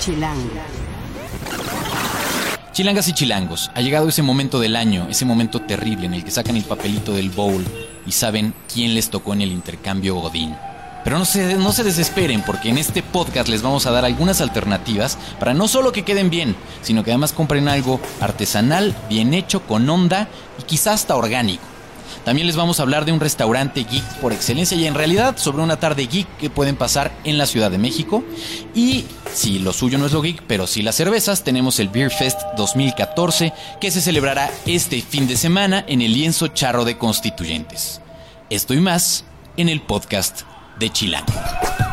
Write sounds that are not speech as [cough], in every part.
Chilango. Chilangas y chilangos, ha llegado ese momento del año, ese momento terrible en el que sacan el papelito del bowl y saben quién les tocó en el intercambio Godín. Pero no se, no se desesperen porque en este podcast les vamos a dar algunas alternativas para no solo que queden bien, sino que además compren algo artesanal, bien hecho, con onda y quizás hasta orgánico. También les vamos a hablar de un restaurante geek por excelencia y en realidad sobre una tarde geek que pueden pasar en la Ciudad de México. Y si lo suyo no es lo geek, pero sí las cervezas, tenemos el Beer Fest 2014 que se celebrará este fin de semana en el lienzo charro de constituyentes. Esto y más en el podcast de Chilango.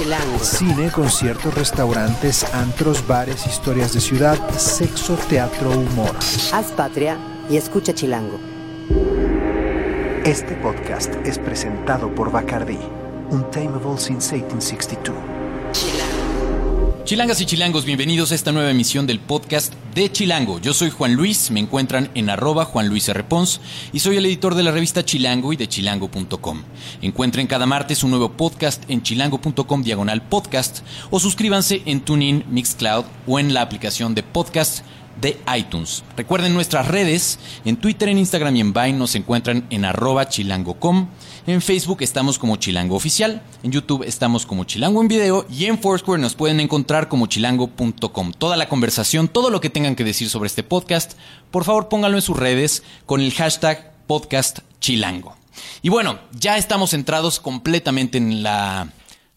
Chilango. Cine, conciertos, restaurantes, antros, bares, historias de ciudad, sexo, teatro, humor. Haz patria y escucha Chilango. Este podcast es presentado por Bacardi, Untamable since 1862. Chilangas y chilangos, bienvenidos a esta nueva emisión del podcast de Chilango. Yo soy Juan Luis, me encuentran en arroba Juan Luis R. Pons y soy el editor de la revista Chilango y de chilango.com. Encuentren cada martes un nuevo podcast en chilango.com diagonal podcast o suscríbanse en TuneIn, Mixcloud o en la aplicación de podcast de iTunes. Recuerden nuestras redes, en Twitter, en Instagram y en Vine nos encuentran en arroba chilango.com. En Facebook estamos como Chilango Oficial, en YouTube estamos como Chilango en Video y en Foursquare nos pueden encontrar como chilango.com. Toda la conversación, todo lo que tengan que decir sobre este podcast, por favor pónganlo en sus redes con el hashtag podcast chilango. Y bueno, ya estamos centrados completamente en la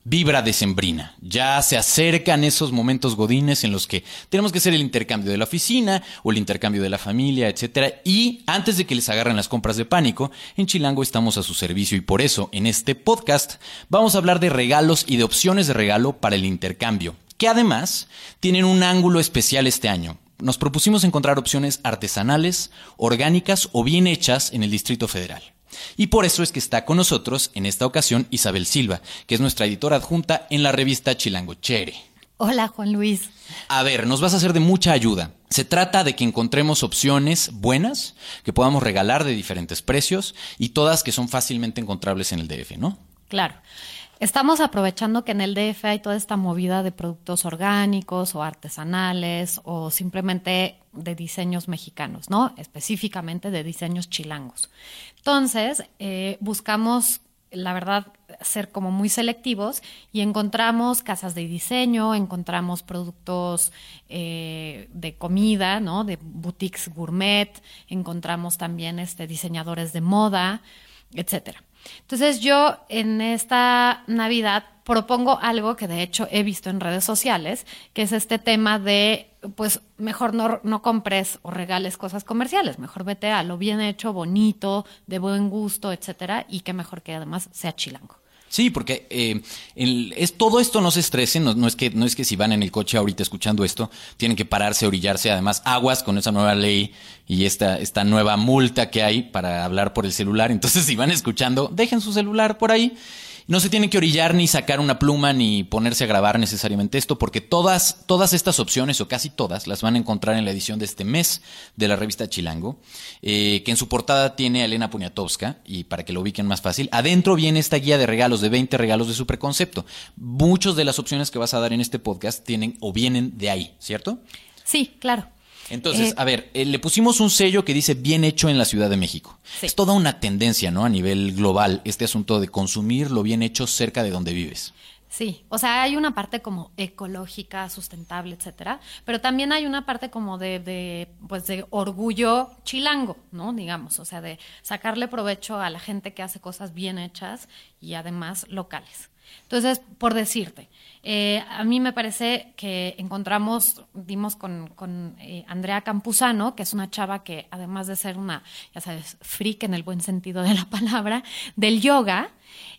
vibra decembrina. Ya se acercan esos momentos godines en los que tenemos que hacer el intercambio de la oficina o el intercambio de la familia, etcétera. Y antes de que les agarren las compras de pánico, en Chilango estamos a su servicio y por eso en este podcast vamos a hablar de regalos y de opciones de regalo para el intercambio, que además tienen un ángulo especial este año. Nos propusimos encontrar opciones artesanales, orgánicas o bien hechas en el Distrito Federal. Y por eso es que está con nosotros en esta ocasión Isabel Silva, que es nuestra editora adjunta en la revista Chilango Chere. Hola, Juan Luis. A ver, nos vas a ser de mucha ayuda. Se trata de que encontremos opciones buenas que podamos regalar de diferentes precios y todas que son fácilmente encontrables en el DF, ¿no? Claro. Estamos aprovechando que en el DF hay toda esta movida de productos orgánicos o artesanales o simplemente de diseños mexicanos, ¿no? Específicamente de diseños chilangos. Entonces, eh, buscamos, la verdad, ser como muy selectivos y encontramos casas de diseño, encontramos productos eh, de comida, ¿no? De boutiques gourmet, encontramos también este, diseñadores de moda, etcétera. Entonces yo en esta Navidad propongo algo que de hecho he visto en redes sociales, que es este tema de, pues mejor no, no compres o regales cosas comerciales, mejor vete a lo bien hecho, bonito, de buen gusto, etcétera, y que mejor que además sea chilango. Sí, porque eh, el- es, todo esto no se estresen, no, no es que, no es que si van en el coche ahorita escuchando esto, tienen que pararse, orillarse, además aguas con esa nueva ley y esta, esta nueva multa que hay para hablar por el celular. Entonces, [laughs] si van escuchando, dejen su celular por ahí. No se tienen que orillar ni sacar una pluma ni ponerse a grabar necesariamente esto, porque todas, todas estas opciones, o casi todas, las van a encontrar en la edición de este mes de la revista Chilango, eh, que en su portada tiene a Elena Poniatowska, y para que lo ubiquen más fácil, adentro viene esta guía de regalos, de 20 regalos de su preconcepto. Muchas de las opciones que vas a dar en este podcast tienen o vienen de ahí, ¿cierto? Sí, claro. Entonces, Eh, a ver, eh, le pusimos un sello que dice bien hecho en la Ciudad de México. Sí. Es toda una tendencia, ¿no? A nivel global, este asunto de consumir lo bien hecho cerca de donde vives. Sí, o sea, hay una parte como ecológica, sustentable, etcétera, pero también hay una parte como de, de, pues de orgullo chilango, ¿no? Digamos, o sea, de sacarle provecho a la gente que hace cosas bien hechas y además locales. Entonces, por decirte, eh, a mí me parece que encontramos, dimos con, con eh, Andrea Campuzano, que es una chava que además de ser una, ya sabes, freak en el buen sentido de la palabra, del yoga,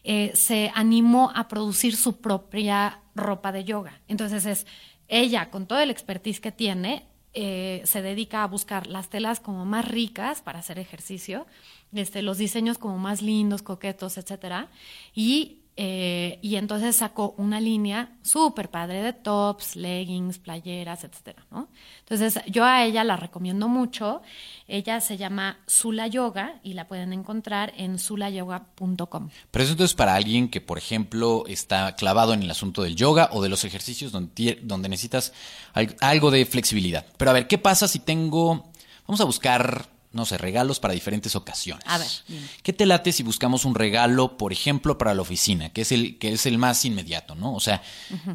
eh, se animó a producir su propia ropa de yoga. Entonces es ella, con todo el expertise que tiene, se dedica a buscar las telas como más ricas para hacer ejercicio, este, los diseños como más lindos, coquetos, etcétera, y eh, y entonces sacó una línea súper padre de tops, leggings, playeras, etcétera, ¿no? Entonces yo a ella la recomiendo mucho. Ella se llama Zula Yoga y la pueden encontrar en zulayoga.com. Pero eso entonces para alguien que, por ejemplo, está clavado en el asunto del yoga o de los ejercicios donde, donde necesitas al- algo de flexibilidad. Pero a ver, ¿qué pasa si tengo... Vamos a buscar, no sé, regalos para diferentes ocasiones. A ver, dime. ¿Qué te late si buscamos un regalo, por ejemplo, para la oficina, que es el, que es el más inmediato, ¿no? O sea,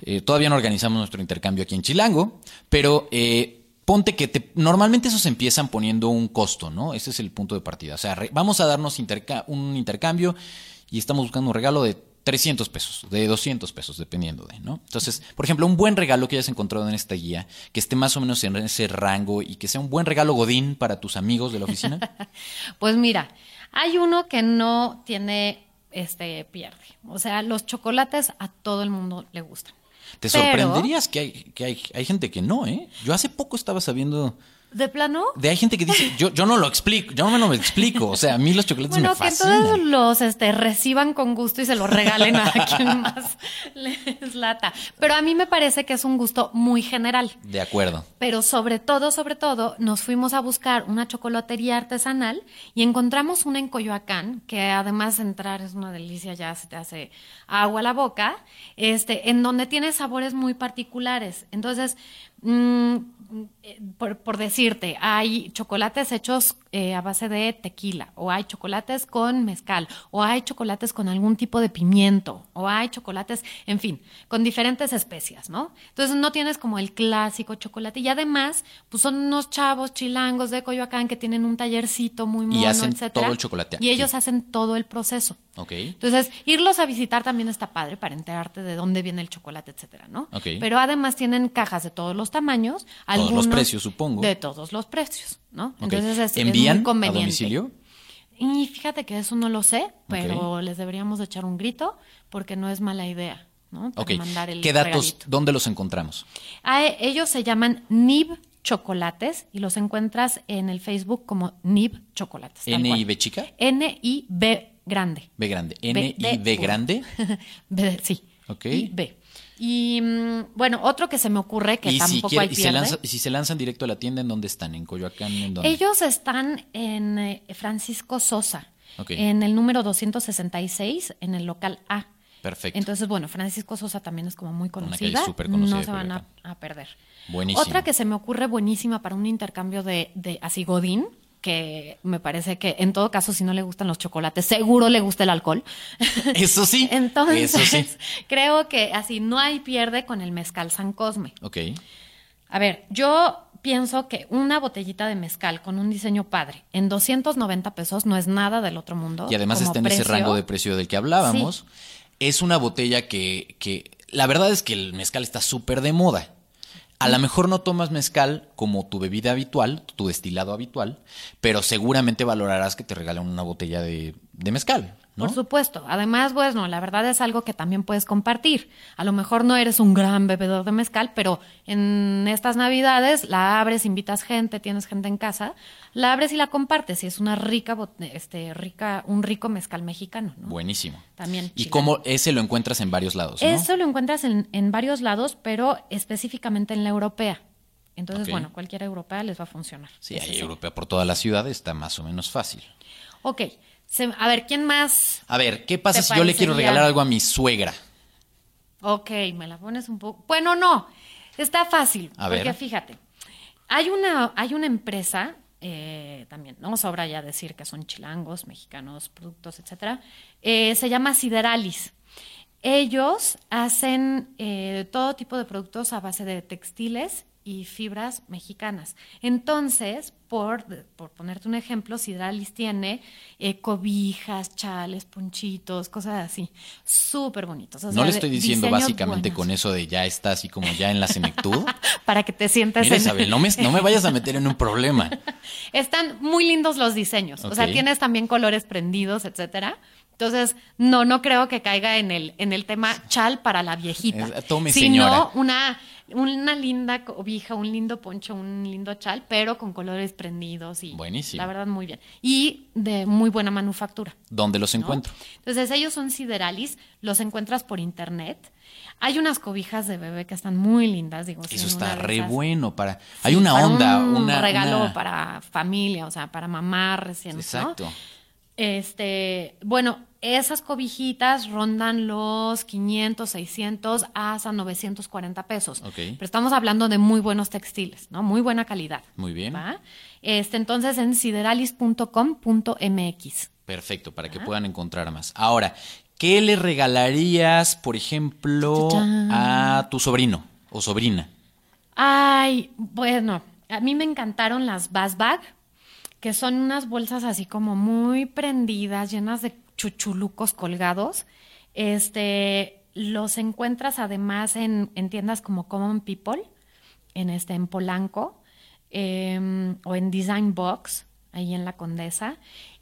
eh, todavía no organizamos nuestro intercambio aquí en Chilango, pero eh, ponte que te, normalmente esos empiezan poniendo un costo, ¿no? Ese es el punto de partida. O sea, re- vamos a darnos interca- un intercambio y estamos buscando un regalo de 300 pesos, de 200 pesos, dependiendo de, ¿no? Entonces, por ejemplo, un buen regalo que hayas encontrado en esta guía, que esté más o menos en ese rango y que sea un buen regalo godín para tus amigos de la oficina. [laughs] Pues mira, hay uno que no tiene este pierde. O sea, los chocolates a todo el mundo le gustan. Te Pero, sorprenderías que hay, que hay, hay gente que no, ¿eh? Yo hace poco estaba sabiendo ¿De plano? de hay gente que dice, yo, yo no lo explico, yo no me lo explico. O sea, a mí los chocolates Bueno, me que fascinan. todos los este, reciban con gusto y se los regalen a [laughs] quien más les lata. Pero a mí me parece que es un gusto muy general. De acuerdo. Pero sobre todo, sobre todo, nos fuimos a buscar una chocolatería artesanal y encontramos una en Coyoacán, que además de entrar es una delicia, ya se te hace agua a la boca, este, en donde tiene sabores muy particulares. Entonces, mm, eh, por, por decirte, hay chocolates hechos eh, a base de tequila, o hay chocolates con mezcal, o hay chocolates con algún tipo de pimiento, o hay chocolates, en fin, con diferentes especias, ¿no? Entonces no tienes como el clásico chocolate. Y además, pues son unos chavos chilangos de Coyoacán que tienen un tallercito muy mono, hacen etcétera, todo el chocolate Y ellos hacen todo el proceso. Ok. Entonces, irlos a visitar también está padre para enterarte de dónde viene el chocolate, etcétera, ¿no? Ok. Pero además tienen cajas de todos los tamaños, Todos los algunos precios, supongo. De todos los precios, ¿no? Entonces es, es ¿Envían muy conveniente. a domicilio? Y fíjate que eso no lo sé, pero les deberíamos de echar un grito porque no es mala idea, ¿no? Para mandar el ¿Qué datos, regalito. dónde los encontramos? Ah, eh, ellos se llaman Nib Chocolates y los encuentras en el Facebook como Nib Chocolates. tal ¿N y cual. B chica? N-I-B grande. B grande. B N y de [laughs] B burro. grande. B sí. Ok. Y B. Y mm, bueno, otro que se me ocurre que y si, tampoco quiere- hay y se lanza- si se lanzan directo a la tienda, ¿en dónde están? ¿En Coyoacán? ¿En dónde? Ellos están en eh, Francisco Sosa, en el número 266, en el local A. Perfecto. Entonces, bueno, Francisco Sosa también es como muy conocida. súper conocida no se van a perder. Buenísimo. Otra que se me ocurre buenísima para un intercambio de, de así godín, que me parece que en todo caso, si no le gustan los chocolates, seguro le gusta el alcohol. [laughs] Eso sí. Entonces, Eso sí. creo que así no hay pierde con el mezcal San Cosme. Ok. A ver, yo pienso que una botellita de mezcal con un diseño padre en 290 pesos no es nada del otro mundo. Y además está en ese rango de precio del que hablábamos. Es una botella que, que la verdad es que el mezcal está súper de moda. A lo mejor no tomas mezcal como tu bebida habitual, tu destilado habitual, pero seguramente valorarás que te regalen una botella de, de mezcal, ¿no? Por supuesto. Además, bueno, la verdad es algo que también puedes compartir. A lo mejor no eres un gran bebedor de mezcal, pero en estas navidades la abres, invitas gente, tienes gente en casa, la abres y la compartes. Y es una rica, este, rica, un rico mezcal mexicano, ¿no? Buenísimo. También Y cómo ese lo encuentras en varios lados, ¿no? Eso lo encuentras en, en varios lados, pero específicamente en la europea. Entonces, bueno, cualquier europea les va a funcionar. Sí, hay europea por toda la ciudad, está más o menos fácil. Ok. Se- a ver, ¿quién más? A ver, ¿qué pasa ¿Te si yo le quiero regalar algo a mi suegra? Ok, me la pones un poco. Bueno, no, está fácil. A porque ver. fíjate, hay una, hay una empresa, eh, también, no sobra ya decir que son chilangos, mexicanos, productos, etcétera. eh, se llama Sideralis. Ellos hacen eh, todo tipo de productos a base de textiles y fibras mexicanas. Entonces, por, por ponerte un ejemplo, Sideralis tiene eh, cobijas, chales, ponchitos, cosas así, súper bonitos. O no sea, le estoy diciendo básicamente buenos. con eso de ya está así como ya en la senectud. [laughs] Para que te sientas Mira, en- Isabel, no me, no me vayas a meter en un problema. [laughs] Están muy lindos los diseños. O sea, tienes también colores prendidos, etcétera. Entonces, no, no creo que caiga en el, en el tema chal para la viejita. Tome, sino señora. una, una linda cobija, un lindo poncho, un lindo chal, pero con colores prendidos y Buenísimo. la verdad muy bien. Y de muy buena manufactura. ¿Dónde los ¿no? encuentro? Entonces ellos son Sideralis, los encuentras por internet. Hay unas cobijas de bebé que están muy lindas, digo. Eso está re esas- bueno para... Sí, Hay una para onda, un una... regalo una- para familia, o sea, para mamá recién. ¿no? Este, bueno, esas cobijitas rondan los 500, 600 hasta 940 pesos. Pero estamos hablando de muy buenos textiles, ¿no? Muy buena calidad. Muy bien. ¿va? Este, entonces en sideralis.com.mx. Perfecto, para que puedan encontrar más. Ahora, ¿qué le regalarías, por ejemplo, Chachán. a tu sobrino o sobrina? Ay, bueno, a mí me encantaron las Bass Bag, que son unas bolsas así como muy prendidas, llenas de chuchulucos colgados. Este, los encuentras además en, en tiendas como Common People, en este, en Polanco, eh, o en Design Box, ahí en la Condesa.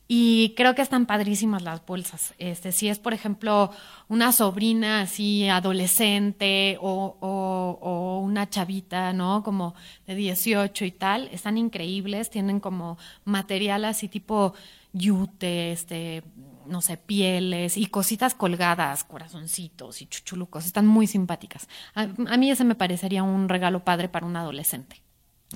Y creo que están padrísimas las bolsas. Este, si es, por ejemplo, una sobrina así adolescente o, o- o una chavita, ¿no? Como de 18 y tal, están increíbles. Tienen como material así tipo yute, este, no sé, pieles y cositas colgadas, corazoncitos y chuchulucos. Están muy simpáticas. A, a mí ese me parecería un regalo padre para un adolescente.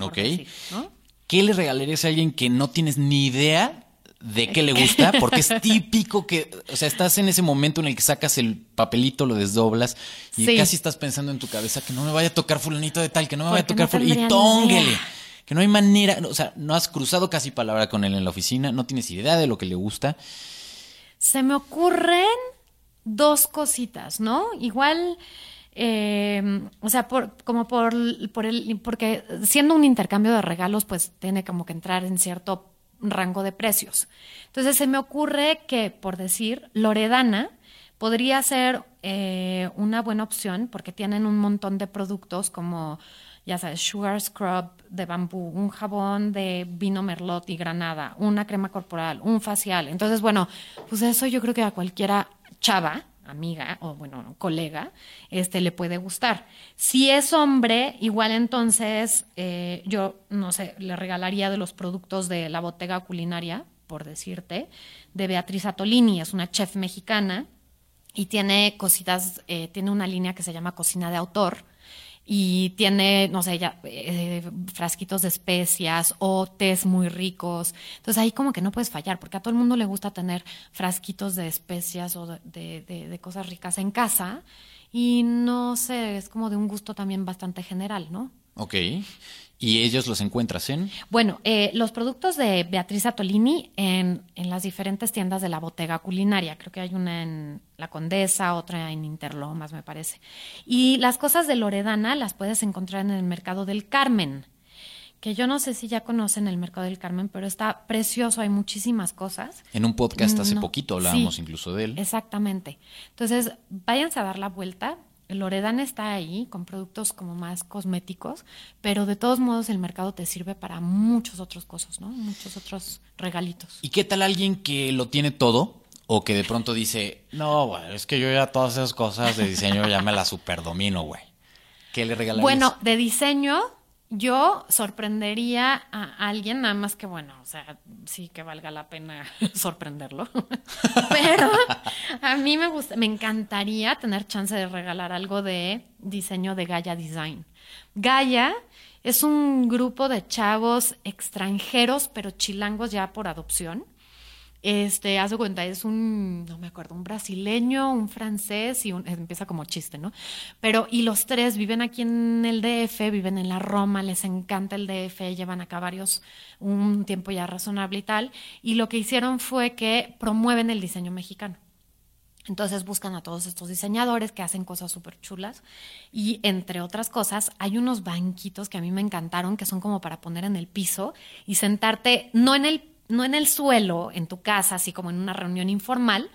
Ok. decir, ¿no? ¿Qué le regalarías a alguien que no tienes ni idea de qué le gusta? Porque es [laughs] típico que, o sea, estás en ese momento en el que sacas el papelito, lo desdoblas y Sí. casi estás pensando en tu cabeza que no me vaya a tocar fulanito de tal, que no me vaya a tocar no fulanito. Y tónguele. Que no hay manera, o sea, no has cruzado casi palabra con él en la oficina, no tienes idea de lo que le gusta. Se me ocurren dos cositas, ¿no? Igual, eh, o sea, por, como por, por el, porque siendo un intercambio de regalos, pues tiene como que entrar en cierto rango de precios. Entonces se me ocurre que, por decir, Loredana podría ser eh, una buena opción porque tienen un montón de productos como, ya sabes, Sugar Scrub de bambú, un jabón de vino merlot y granada, una crema corporal, un facial. Entonces, bueno, pues eso yo creo que a cualquiera chava, amiga o bueno, colega, este le puede gustar. Si es hombre, igual entonces eh, yo, no sé, le regalaría de los productos de la botega culinaria, por decirte, de Beatriz Atolini, es una chef mexicana y tiene cositas, eh, tiene una línea que se llama cocina de autor y tiene, no sé, ya eh, frasquitos de especias o tés muy ricos. Entonces ahí como que no puedes fallar, porque a todo el mundo le gusta tener frasquitos de especias o de, de- de- cosas ricas en casa y no sé, es como de un gusto también bastante general, ¿no? Ok. ¿Y ellos los encuentras en? Bueno, eh, los productos de Beatriz Atolini en, en las diferentes tiendas de la botega culinaria. Creo que hay una en La Condesa, otra en Interlomas, me parece. Y las cosas de Loredana las puedes encontrar en el Mercado del Carmen, que yo no sé si ya conocen el Mercado del Carmen, pero está precioso, hay muchísimas cosas. En un podcast hace No, poquito hablábamos sí, incluso de él. Exactamente. Entonces, váyanse a dar la vuelta. Loredana está ahí con productos como más cosméticos, pero de todos modos el mercado te sirve para muchos otros cosas, ¿no? Muchos otros regalitos. ¿Y qué tal alguien que lo tiene todo? O que de pronto dice, no, güey, es que yo ya todas esas cosas de diseño ya me las superdomino, güey. ¿Qué le regalarías? Bueno, de diseño, yo sorprendería a alguien, nada más que bueno, o sea, sí que valga la pena [laughs] sorprenderlo. [laughs] Pero a mí me gusta, me encantaría tener chance de regalar algo de diseño de Gaia Design. Gaia es un grupo de chavos extranjeros, pero chilangos ya por adopción. Este, haz de cuenta, es un, no me acuerdo, un brasileño, un francés y un, empieza como chiste, ¿no? Pero, y los tres viven aquí en el DF, viven en la Roma, les encanta el DF, llevan acá varios, un tiempo ya razonable y tal. Y lo que hicieron fue que promueven el diseño mexicano. Entonces buscan a todos estos diseñadores que hacen cosas súper chulas y entre otras cosas hay unos banquitos que a mí me encantaron que son como para poner en el piso y sentarte no en el no en el suelo en tu casa así como en una reunión informal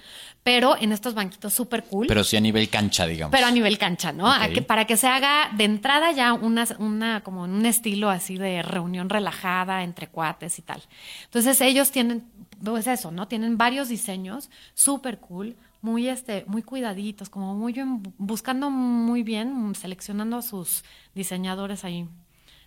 pero en estos banquitos súper cool Pero sí a nivel cancha, digamos. pero a nivel cancha, ¿no? Que, para que se haga de entrada ya una, una, como en un estilo así de reunión relajada entre cuates y tal. Entonces ellos tienen, pues eso, ¿no? Tienen varios diseños súper cool, muy, este, muy cuidaditos, como muy bien, buscando muy bien, seleccionando a sus diseñadores ahí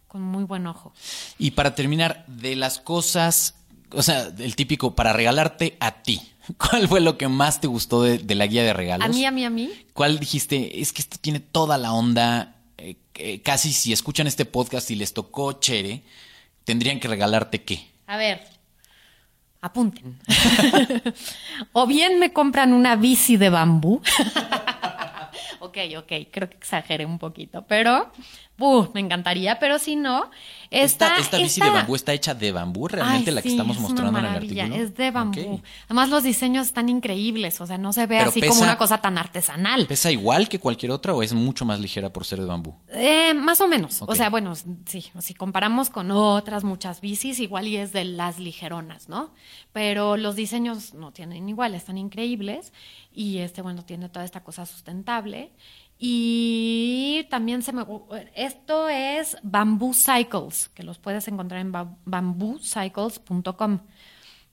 con muy buen ojo. Y para terminar, de las cosas, o sea, el típico para regalarte a ti. [laughs] ¿Cuál fue lo que más te gustó de, de la guía de regalos? A mí, a mí, a mí. ¿Cuál dijiste? Es que esto tiene toda la onda. eh, eh, casi si escuchan este podcast y les tocó Chere, tendrían que regalarte qué. A ver, apunten. [laughs] o bien me compran una bici de bambú. [laughs] ok, ok, creo que exageré un poquito, pero me encantaría, pero si no, esta, esta, esta bici de bambú está hecha de bambú, realmente Ay, la que sí, estamos es una mostrando en el artículo. Es de bambú. Además, los diseños están increíbles, o sea, no se ve Pero así pesa- como una cosa tan artesanal. ¿Pesa igual que cualquier otra o es mucho más ligera por ser de bambú? Eh, más o menos. O sea, bueno, sí, si comparamos con otras muchas bicis, igual y es de las ligeronas, ¿no? Pero los diseños no tienen igual, están increíbles. Y este, bueno, tiene toda esta cosa sustentable. Y también se me. Esto es Bamboo Cycles, que los puedes encontrar en ba- bamboocycles.com.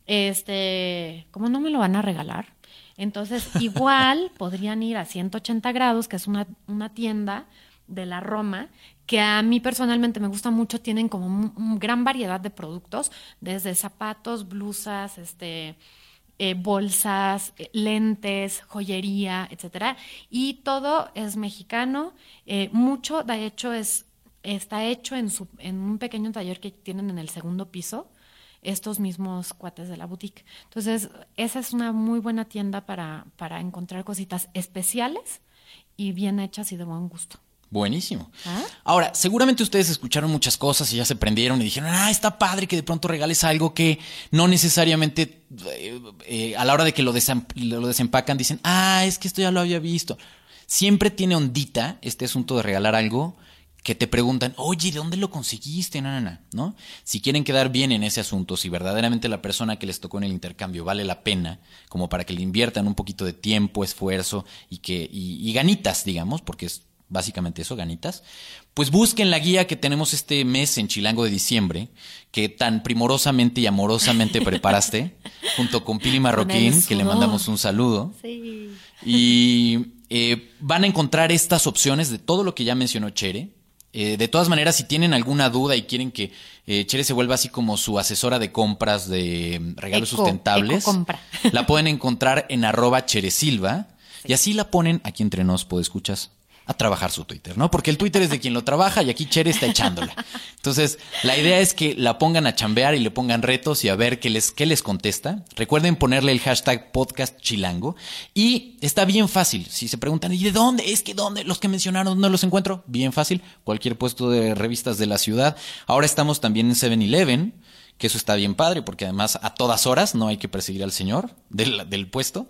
Este, ¿cómo no me lo van a regalar? Entonces, [laughs] igual podrían ir a 180 grados, que es una, una tienda de la Roma, que a mí personalmente me gusta mucho, tienen como un, un gran variedad de productos, desde zapatos, blusas, este, eh, bolsas, eh, lentes, joyería, etcétera. Y todo es mexicano. eh, mucho, de hecho, es, está hecho en, su, en un pequeño taller que tienen en el segundo piso estos mismos cuates de la boutique. Entonces, esa es una muy buena tienda para, para encontrar cositas especiales y bien hechas y de buen gusto. Buenísimo. ¿Ah? Ahora, seguramente ustedes escucharon muchas cosas y ya se prendieron y dijeron, ah, está padre que de pronto regales algo que no necesariamente eh, eh, a la hora de que lo, lo desempacan dicen, ah, es que esto ya lo había visto. Siempre tiene ondita este asunto de regalar algo que te preguntan, oye, ¿de dónde lo conseguiste? No, no, no, ¿no? Si quieren quedar bien en ese asunto, si verdaderamente la persona que les tocó en el intercambio vale la pena, como para que le inviertan un poquito de tiempo, esfuerzo y que y, y ganitas, digamos, porque es básicamente eso, ganitas, pues busquen la guía que tenemos este mes en Chilango de diciembre, que tan primorosamente y amorosamente [laughs] preparaste, junto con Pili Marroquín, que le mandamos un saludo. Sí. Y eh, van a encontrar estas opciones de todo lo que ya mencionó Chere. Eh, de todas maneras, si tienen alguna duda y quieren que eh, Chere se vuelva así como su asesora de compras de mm, regalos Eco- sustentables, la pueden encontrar en arroba cheresilva y así la ponen aquí entre nos, escuchas a trabajar su Twitter, ¿no? Porque el Twitter es de quien lo trabaja y aquí Chere está echándola. Entonces, la idea es que la pongan a chambear y le pongan retos y a ver qué les, qué les contesta. Recuerden ponerle el hashtag podcast chilango. Y está bien fácil. Si se preguntan, ¿y de dónde? Es que dónde los que mencionaron no los encuentro. Bien fácil. Cualquier puesto de revistas de la ciudad. Ahora estamos también en 7-Eleven, que eso está bien padre, porque además a todas horas no hay que perseguir al señor del, del puesto.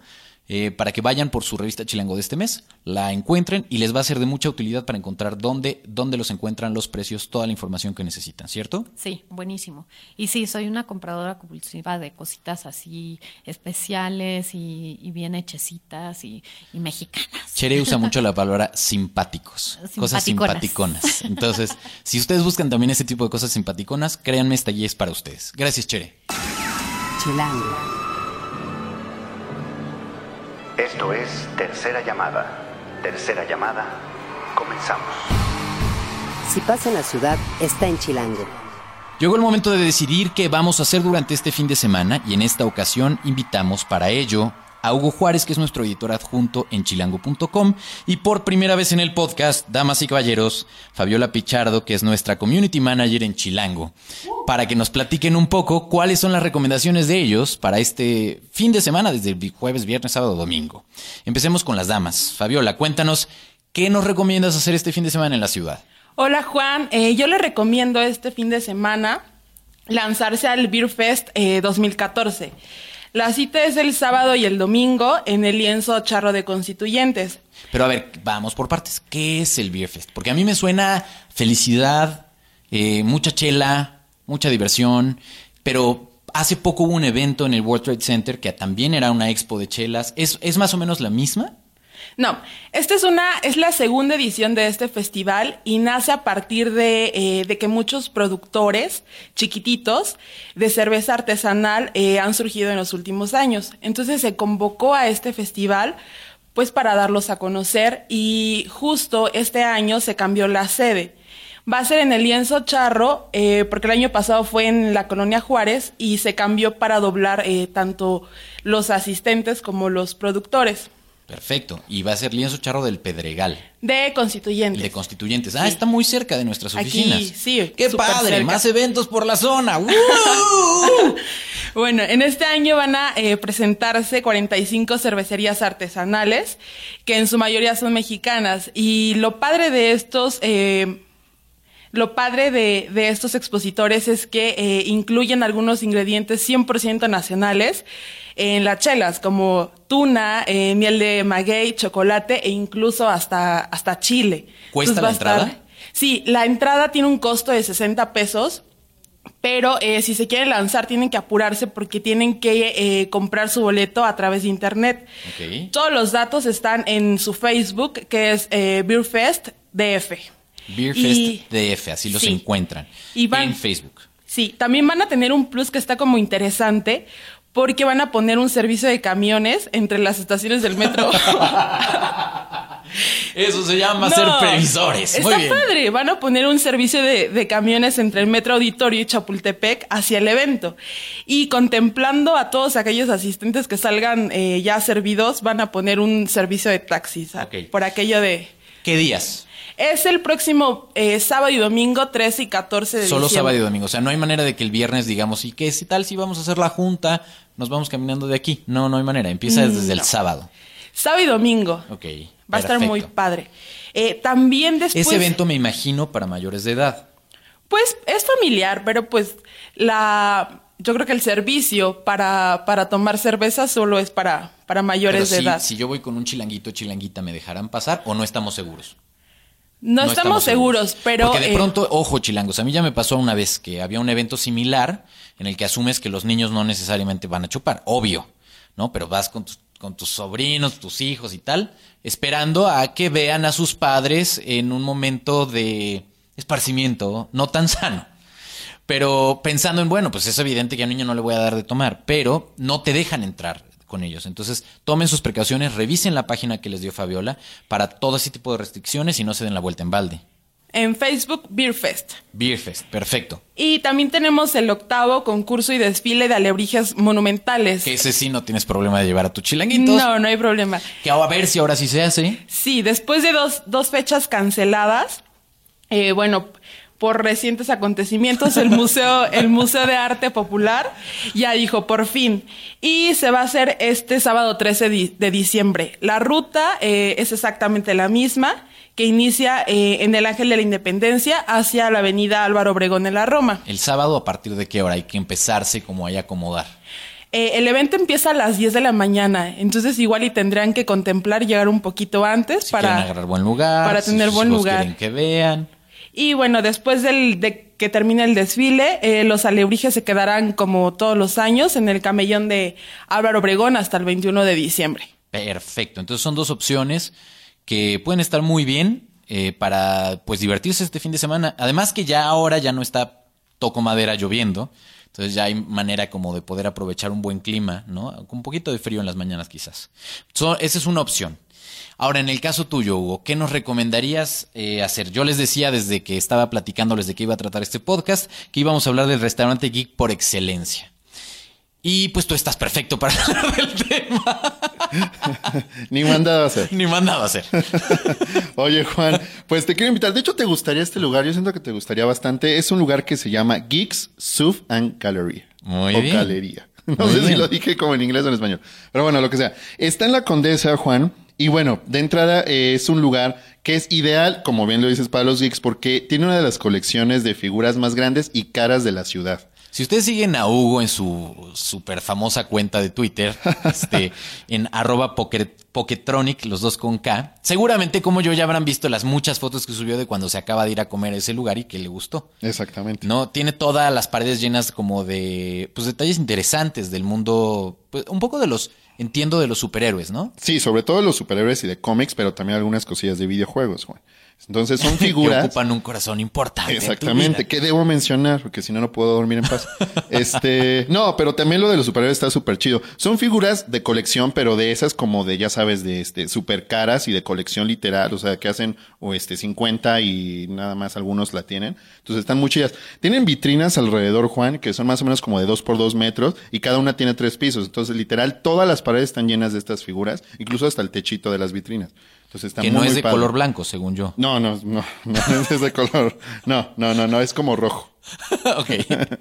Eh, para que vayan por su revista Chilango de este mes, la encuentren y les va a ser de mucha utilidad para encontrar dónde, dónde los encuentran, los precios, toda la información que necesitan, ¿cierto? Sí, buenísimo. Y sí, soy una compradora compulsiva de cositas así especiales y, y bien hechecitas y, y mexicanas. Chere usa [laughs] mucho la palabra simpáticos, cosas Simpaticonas. simpaticonas. Entonces, si ustedes buscan también ese tipo de cosas simpaticonas, créanme, esta guía es para ustedes. Gracias, Chere. Chilango. Esto es Tercera Llamada. Tercera Llamada. Comenzamos. Si pasa en la ciudad, está en Chilango. Llegó el momento de decidir qué vamos a hacer durante este fin de semana y en esta ocasión invitamos para ello a Hugo Juárez, que es nuestro editor adjunto en chilango.com y por primera vez en el podcast, damas y caballeros, Fabiola Pichardo, que es nuestra community manager en Chilango, para que nos platiquen un poco cuáles son las recomendaciones de ellos para este fin de semana, desde el jueves, viernes, sábado, domingo. Empecemos con las damas. Fabiola, cuéntanos, ¿qué nos recomiendas hacer este fin de semana en la ciudad? Hola Juan, Eh, yo le recomiendo este fin de semana lanzarse al Beer Fest eh, 2014. La cita es el sábado y el domingo en el lienzo Charro de Constituyentes. Pero a ver, vamos por partes. ¿Qué es el Beer Fest? Porque a mí me suena felicidad, eh, mucha chela, mucha diversión, pero hace poco hubo un evento en el World Trade Center que también era una expo de chelas. ¿Es, es más o menos la misma? No, esta es una, es la segunda edición de este festival y nace a partir de, eh, de que muchos productores chiquititos de cerveza artesanal eh, han surgido en los últimos años. Entonces se convocó a este festival pues para darlos a conocer y justo este año se cambió la sede. Va a ser en el lienzo charro, eh, porque el año pasado fue en la colonia Juárez y se cambió para doblar tanto los asistentes como los productores. Perfecto. Y va a ser lienzo charro del Pedregal. De constituyentes. De constituyentes. Ah, está muy cerca de nuestras oficinas. Aquí, sí. ¡Qué padre! Más eventos por la zona. [laughs] bueno, en este año van a eh, presentarse 45 cervecerías artesanales, que en su mayoría son mexicanas. Y lo padre de estos eh, lo padre de, estos expositores es que eh, incluyen algunos ingredientes 100% nacionales en las chelas, como tuna, eh, miel de maguey, chocolate e incluso hasta, hasta chile. ¿Cuesta la entrada? sí, la entrada tiene un costo de 60 pesos, pero eh, si se quieren lanzar tienen que apurarse porque tienen que comprar su boleto a través de internet. Todos los datos están en su Facebook, que es Beerfest DF. Beerfest DF, así los encuentran en Facebook. Sí, también van a tener un plus que está como interesante porque van a poner un servicio de camiones entre las estaciones del metro. [laughs] Eso se llama ser previsores. Está padre. Van a poner un servicio de, camiones entre el Metro Auditorio y Chapultepec hacia el evento. Y contemplando a todos aquellos asistentes que salgan eh, ya servidos, van a poner un servicio de taxis. Por aquello de. ¿Qué días? Es el próximo eh, sábado y domingo 13 y 14 de Solo sábado y domingo. O sea, no hay manera de que el viernes digamos, ¿y qué si tal si vamos a hacer la junta? Nos vamos caminando de aquí. No, no hay manera. Empieza desde el sábado. Sábado y domingo. Ok. Va a estar muy padre. Eh, también después. Ese evento me imagino para mayores de edad. Pues es familiar, pero pues la. Yo creo que el servicio para, para tomar cerveza solo es para, para mayores de edad. Si yo voy con un chilanguito chilanguita, ¿me dejarán pasar o no estamos seguros? No, estamos, seguros, pero... Porque de eh, pronto, ojo chilangos, a mí ya me pasó una vez que había un evento similar en el que asumes que los niños no necesariamente van a chupar, obvio, ¿no? Pero vas con tus, con tus sobrinos, tus hijos y tal, esperando a que vean a sus padres en un momento de esparcimiento no tan [laughs] sano. Pero pensando en, bueno, pues es evidente que a un niño no le voy a dar de tomar, pero no te dejan entrar con ellos. Entonces, tomen sus precauciones, revisen la página que les dio Fabiola para todo ese tipo de restricciones y no se den la vuelta en balde. En Facebook, Beerfest. Beerfest, perfecto. Y también tenemos el octavo concurso y desfile de alebrijes monumentales. Que ese sí no tienes problema de llevar a tus chilanguitos. No, no hay problema. Que a ver si ahora sí se hace. Sí, después de dos, dos fechas canceladas, eh, bueno, por recientes acontecimientos, el Museo, el Museo de Arte Popular ya dijo por fin. Y se va a hacer este sábado 13 de diciembre. La ruta eh, es exactamente la misma, que inicia eh, en el Ángel de la Independencia hacia la avenida Álvaro Obregón en la Roma. ¿El sábado a partir de qué hora hay que empezarse como hay acomodar? Eh, el evento empieza a las 10 de la mañana, entonces igual y tendrán que contemplar llegar un poquito antes para agarrar buen lugar, para tener buen lugar, quieren que vean. Y bueno, después del, de que termine el desfile, eh, los alebrijes se quedarán como todos los años en el camellón de Álvaro Obregón hasta el 21 de diciembre. Perfecto. Entonces son dos opciones que pueden estar muy bien eh, para pues divertirse este fin de semana. Además que ya ahora ya no está toco madera lloviendo. Entonces ya hay manera como de poder aprovechar un buen clima, ¿no? Con un poquito de frío en las mañanas quizás. esa es una opción. Ahora, en el caso tuyo, Hugo, ¿qué nos recomendarías eh, hacer? Yo les decía desde que estaba platicándoles de qué iba a tratar este podcast, que íbamos a hablar del restaurante geek por excelencia. Y pues tú estás perfecto para [laughs] hablar del tema. [laughs] Ni mandado a hacer. Ni mandado a hacer. [laughs] Oye, Juan, pues te quiero invitar. De hecho, te gustaría este lugar. Yo siento que te gustaría bastante. Es un lugar que se llama Geeks, Soup and Gallery. Muy o bien. Galería. No sé si lo dije como en inglés o en español. Pero bueno, lo que sea. Está en la Condesa, Juan. Y bueno, de entrada eh, es un lugar que es ideal, como bien lo dices, para los geeks, porque tiene una de las colecciones de figuras más grandes y caras de la ciudad. Si ustedes siguen a Hugo en su super famosa cuenta de Twitter, [laughs] este, en arroba Poketronic, los dos con K, seguramente como yo ya habrán visto las muchas fotos que subió de cuando se acaba de ir a comer a ese lugar y que le gustó. Exactamente. No, tiene todas las paredes llenas como de, pues detalles interesantes del mundo, pues, un poco de los entiendo de los superhéroes, ¿no? Sí, sobre todo los superhéroes y de cómics, pero también algunas cosillas de videojuegos, Juan. Entonces son [laughs] que figuras. ocupan un corazón importante. Exactamente, que debo mencionar, porque si no, no puedo dormir en paz. [laughs] Este, no, pero también lo de los superhéroes está súper chido. Son figuras de colección, pero de esas como de, ya sabes, de este, súper caras y de colección literal, o sea, que hacen, o este, 50 y nada más algunos la tienen. Entonces están muy chidas. Tienen vitrinas alrededor, Juan, que son más o menos como de 2 por 2 metros y cada una tiene tres pisos. Entonces, literal, todas las paredes están llenas de estas figuras, incluso hasta el techito de las vitrinas. Entonces está Que muy, no es de padre. color blanco, según yo. No, no, no, [laughs] no es de color. No, no, no, no, es como rojo. [laughs] ok. [laughs]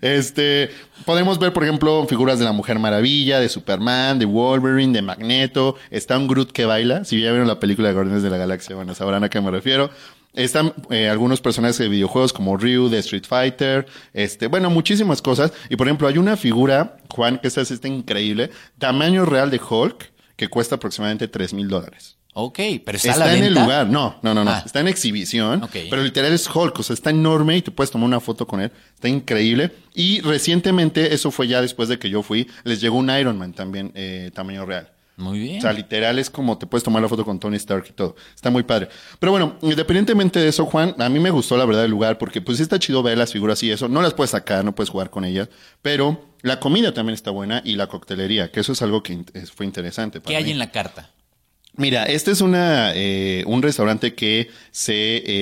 Este, podemos ver, por ejemplo, figuras de la Mujer Maravilla, de Superman, de Wolverine, de Magneto. Está un Groot que baila. Si ya vieron la película de Guardianes de la Galaxia, bueno, sabrán a qué me refiero. Están eh, algunos personajes de videojuegos como Ryu de Street Fighter, este, bueno, muchísimas cosas. Y por ejemplo, hay una figura, Juan, que esta es está increíble, tamaño real de Hulk, que cuesta aproximadamente 3 mil dólares. Ok, pero está, Está, a la en el lugar, no, no, no, no. Ah. Está en exhibición, Ok. pero literal es Hulk, o sea, está enorme y te puedes tomar una foto con él. Está increíble. Y recientemente, eso fue ya después de que yo fui, les llegó un Iron Man también, eh, tamaño real. Muy bien. O sea, literal es como te puedes tomar la foto con Tony Stark y todo. Está muy padre. Pero bueno, independientemente de eso, Juan, a mí me gustó la verdad el lugar porque pues sí está chido ver las figuras y eso. No las puedes sacar, no puedes jugar con ellas. Pero la comida también está buena y la coctelería, que eso es algo que fue interesante. para ¿Qué hay mí. en la carta? Mira, este es una, eh, un restaurante que se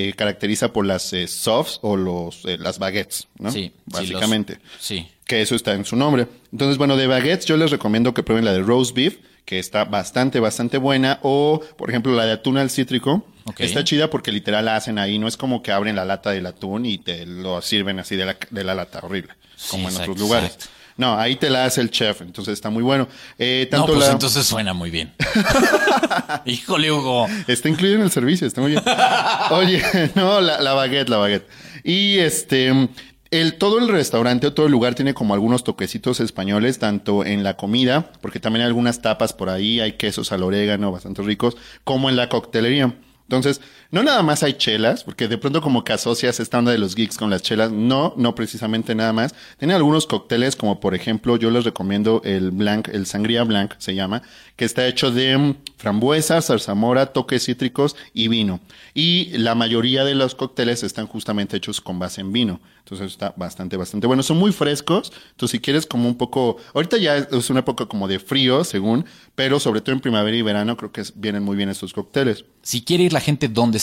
eh, caracteriza por las eh, softs o los, eh, las baguettes, ¿no? Sí. sí, Básicamente. los- Sí. Que eso está en su nombre. Entonces, bueno, de baguettes yo les recomiendo que prueben la de roast beef, que está bastante, bastante buena. O, por ejemplo, la de atún al cítrico. Ok. Está chida porque literal la hacen ahí. No es como que abren la lata del atún y te lo sirven así de la, de la lata horrible. Sí, como en otros lugares. No, ahí te la hace el chef. Entonces está muy bueno. Eh, No, tanto pues la... entonces suena muy bien. [laughs] Híjole, Hugo. Está incluido en el servicio, está muy bien. Oye, [laughs] no, la, la baguette, la baguette. Y este, el, todo el restaurante o todo el lugar tiene como algunos toquecitos españoles, tanto en la comida, porque también hay algunas tapas por ahí, hay quesos al orégano bastante ricos, como en la coctelería. Entonces, no nada más hay chelas, porque de pronto como que asocias esta onda de los geeks con las chelas. No, no precisamente nada más. Tienen algunos cócteles, como por ejemplo, yo les recomiendo el Blanc, el Sangría Blanc se llama, que está hecho de mm, frambuesa, zarzamora, toques cítricos y vino. Y la mayoría de los cócteles están justamente hechos con base en vino. Entonces está bastante, bastante bueno. Son muy frescos. Entonces, si quieres como un poco, ahorita ya es una época como de frío, según, pero sobre todo en primavera y verano creo que vienen muy bien estos cócteles. Si quiere ir la gente, ¿dónde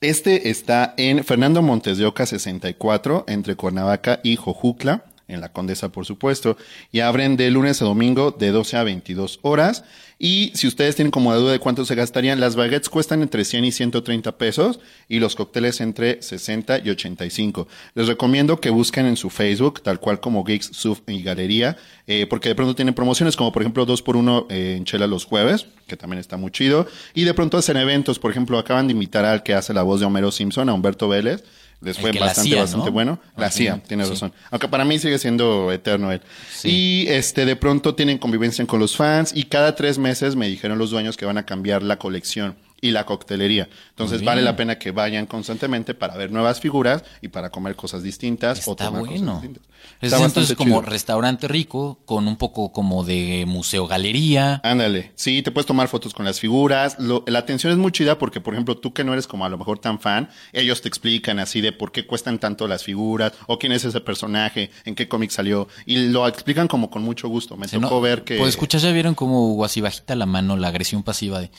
Este está en Fernando Montes de Oca 64, entre Cuernavaca y Jojucla, en la Condesa, por supuesto. Y abren de lunes a domingo de 12 a 22 horas. Y si ustedes tienen como duda de cuánto se gastarían, las baguettes cuestan entre 100 y 130 pesos y los cócteles entre 60 y 85. Les recomiendo que busquen en su Facebook, tal cual como Geeks, Suf y Galería, eh, porque de pronto tienen promociones como por ejemplo 2 por 1 en Chela los jueves, que también está muy chido. Y de pronto hacen eventos, por ejemplo, acaban de invitar al que hace la voz de Homero Simpson, a Humberto Vélez. Les fue bastante, bastante ¿no? bueno. La final, tienes sí. razón. Aunque para mí sigue siendo eterno él. Sí. Y este, de pronto tienen convivencia con los fans y cada tres meses me dijeron los dueños que van a cambiar la colección y la coctelería. Entonces vale la pena que vayan constantemente para ver nuevas figuras y para comer cosas distintas o Está tomar cosas bueno. distintas. Es Está entonces bastante como chido. restaurante rico, con un poco como de museo galería. Ándale, sí, te puedes tomar fotos con las figuras. Lo- la atención es muy chida porque, por ejemplo, tú que no eres como a lo mejor tan fan, ellos te explican así de por qué cuestan tanto las figuras o quién es ese personaje, en qué cómic salió y lo explican como con mucho gusto. Me Sí, tocó ¿no? ver que Pues escuchas, ya vieron como así bajita la mano, la agresión pasiva de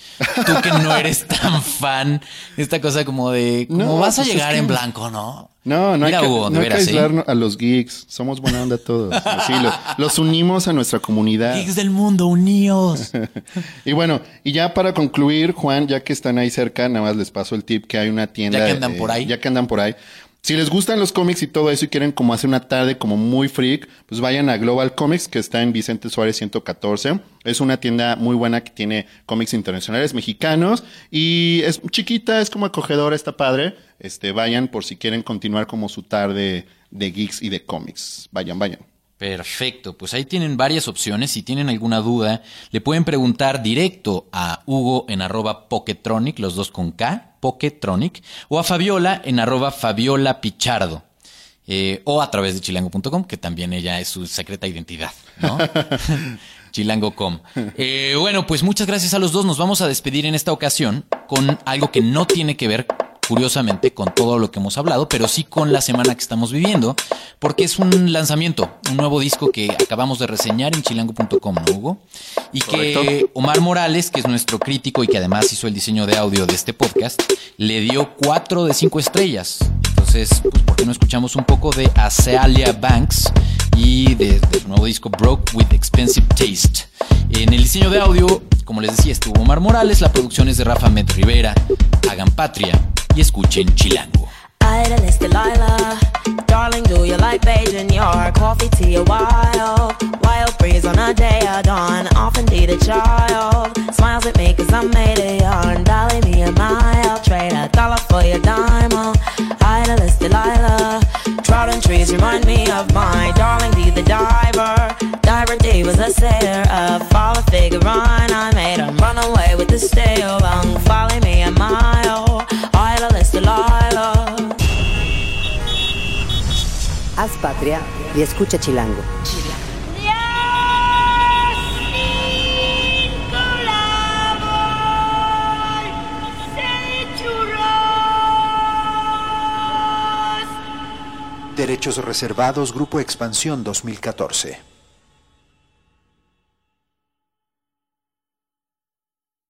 tú que no eres [laughs] tan fan, esta cosa como de como No, vas a pues es llegar que- en blanco, ¿no? no, no Mira, hay que, Hugo, no hay que ¿eh? aislar a los geeks. Somos buena onda todos. [laughs] Así lo- los unimos a nuestra comunidad. Geeks del mundo, unidos. [laughs] Y bueno, y ya para concluir, Juan, ya que están ahí cerca, nada más les paso el tip que hay una tienda. Ya que andan eh, por ahí. Ya que andan por ahí. Si les gustan los cómics y todo eso y quieren como hacer una tarde como muy freak, pues vayan a Global Comics, que está en Vicente Suárez 114. Es una tienda muy buena que tiene cómics internacionales mexicanos y es chiquita, es como acogedora, está padre. Este, vayan por si quieren continuar como su tarde de geeks y de cómics. Vayan, vayan. Perfecto, pues ahí tienen varias opciones. Si tienen alguna duda, le pueden preguntar directo a Hugo en arroba Poketronic, los dos con K, Poketronic, o a Fabiola en arroba Fabiola Pichardo. eh, o a través de chilango.com, que también ella es su secreta identidad, ¿no? [laughs] Chilango.com. Eh, bueno, pues muchas gracias a los dos. Nos vamos a despedir en esta ocasión con algo que no tiene que ver curiosamente con todo lo que hemos hablado, pero sí con la semana que estamos viviendo, porque es un lanzamiento, un nuevo disco que acabamos de reseñar en chilango.com, ¿no, Hugo? Y que Omar Morales, que es nuestro crítico y que además hizo el diseño de audio de este podcast, le dio cuatro de cinco estrellas. Entonces, pues, ¿por qué no escuchamos un poco de Azalea Banks y de, su nuevo disco Broke with Expensive Taste? En el diseño de audio, como les decía, estuvo Omar Morales, la producción es de Rafa Med Rivera. Hagan patria y escuchen Chilango. Idleness Delilah, darling, do you like Beijing your coffee tea a while? Wild breeze on a day of dawn, often need a child. Smiles at me cause I'm made of yarn, dolly me a mile, trade a dollar for your dime. And trees remind me of my darling D the diver. Diver D was a sailor, a fall a figure run. I made him run away with the stale, long, follow me a mile. Idleness Delilah. Haz patria y escucha Chilango. Derechos reservados, Grupo Expansión 2014.